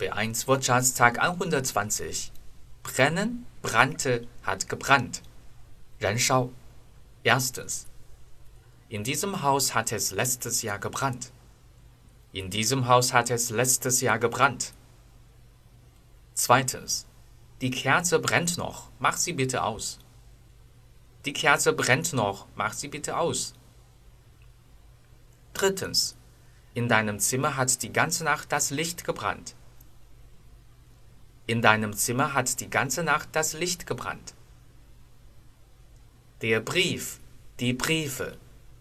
B1 Wirtschaftstag 120. Brennen, brannte, hat gebrannt. 燃烧. Erstens. In diesem Haus hat es letztes Jahr gebrannt. In diesem Haus hat es letztes Jahr gebrannt. Zweitens. Die Kerze brennt noch. Mach sie bitte aus. Die Kerze brennt noch. Mach sie bitte aus. Drittens. In deinem Zimmer hat die ganze Nacht das Licht gebrannt. In deinem Zimmer hat die ganze Nacht das Licht gebrannt. Der Brief, die Briefe,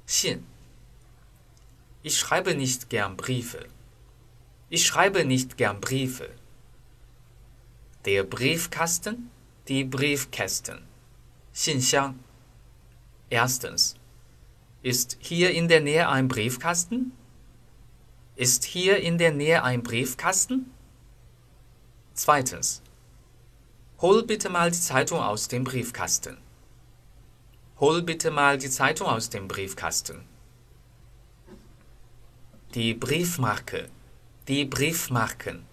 信. Ich schreibe nicht gern Briefe. Ich schreibe nicht gern Briefe. Der Briefkasten, die Briefkästen, 信箱. Erstens. Ist hier in der Nähe ein Briefkasten? Ist hier in der Nähe ein Briefkasten? Zweitens. Hol bitte mal die Zeitung aus dem Briefkasten. Hol bitte mal die Zeitung aus dem Briefkasten. Die Briefmarke. Die Briefmarken.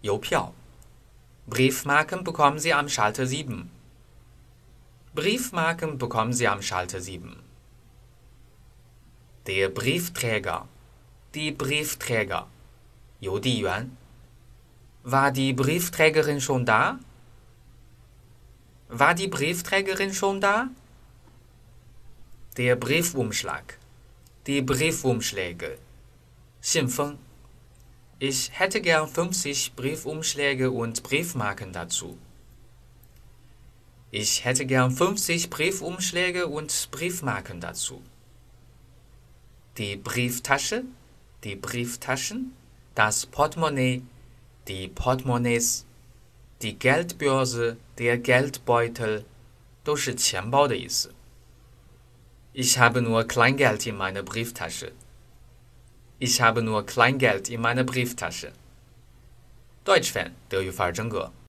Youpiao. Briefmarken bekommen Sie am Schalter 7. Briefmarken bekommen Sie am Schalter 7. Der Briefträger. Die Briefträger. Yu Diyuan. War die Briefträgerin schon da? War die Briefträgerin schon da? Der Briefumschlag. Die Briefumschläge. 信封. Ich hätte gern 50 Briefumschläge und Briefmarken dazu. Ich hätte gern 50 Briefumschläge und Briefmarken dazu. Die Brieftasche, die Brieftaschen, das Portemonnaie, die Portemonnaies, die Geldbörse, der Geldbeutel 都是钱包的意思。Ich habe nur Kleingeld in meiner Brieftasche. Ich habe nur Kleingeld in meiner Brieftasche. Deutsch Fan 德语范儿真格。